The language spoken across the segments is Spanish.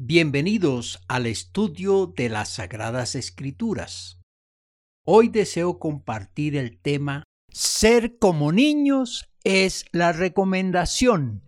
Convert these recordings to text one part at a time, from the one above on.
Bienvenidos al estudio de las Sagradas Escrituras. Hoy deseo compartir el tema Ser como niños es la recomendación.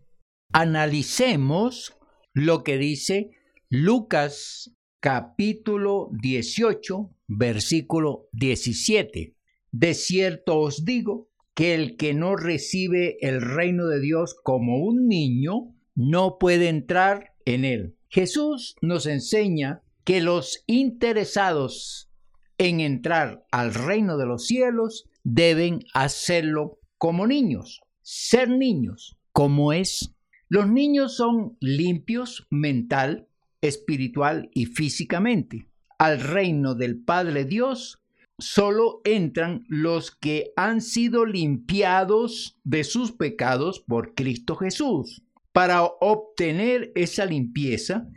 Analicemos lo que dice Lucas capítulo 18, versículo 17. De cierto os digo que el que no recibe el reino de Dios como un niño, no puede entrar en él. Jesús nos enseña que los interesados en entrar al reino de los cielos deben hacerlo como niños, ser niños, como es. Los niños son limpios mental, espiritual y físicamente. Al reino del Padre Dios solo entran los que han sido limpiados de sus pecados por Cristo Jesús. Para obtener esa limpieza,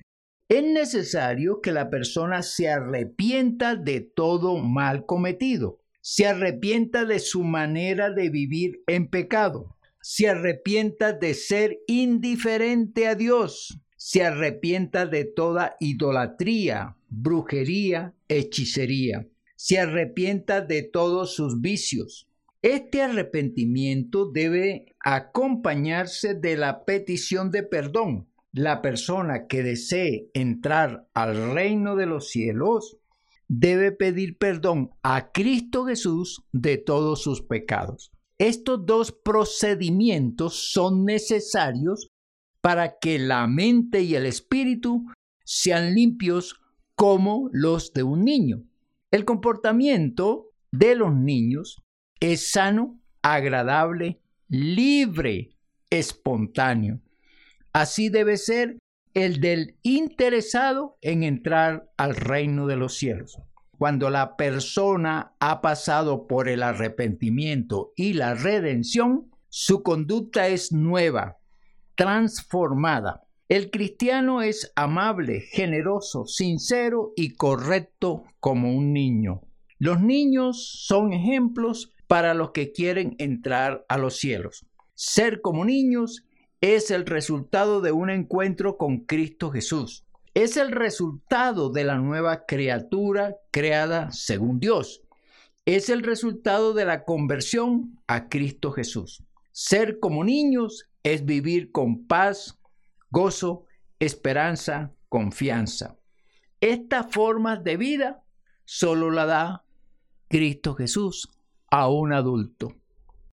es necesario que la persona se arrepienta de todo mal cometido, se arrepienta de su manera de vivir en pecado, se arrepienta de ser indiferente a Dios, se arrepienta de toda idolatría, brujería, hechicería, se arrepienta de todos sus vicios, este arrepentimiento debe acompañarse de la petición de perdón. La persona que desee entrar al reino de los cielos debe pedir perdón a Cristo Jesús de todos sus pecados. Estos dos procedimientos son necesarios para que la mente y el espíritu sean limpios como los de un niño. El comportamiento de los niños es sano, agradable, libre, espontáneo. Así debe ser el del interesado en entrar al reino de los cielos. Cuando la persona ha pasado por el arrepentimiento y la redención, su conducta es nueva, transformada. El cristiano es amable, generoso, sincero y correcto como un niño. Los niños son ejemplos para los que quieren entrar a los cielos. Ser como niños es el resultado de un encuentro con Cristo Jesús. Es el resultado de la nueva criatura creada según Dios. Es el resultado de la conversión a Cristo Jesús. Ser como niños es vivir con paz, gozo, esperanza, confianza. Esta forma de vida solo la da Cristo Jesús a un adulto.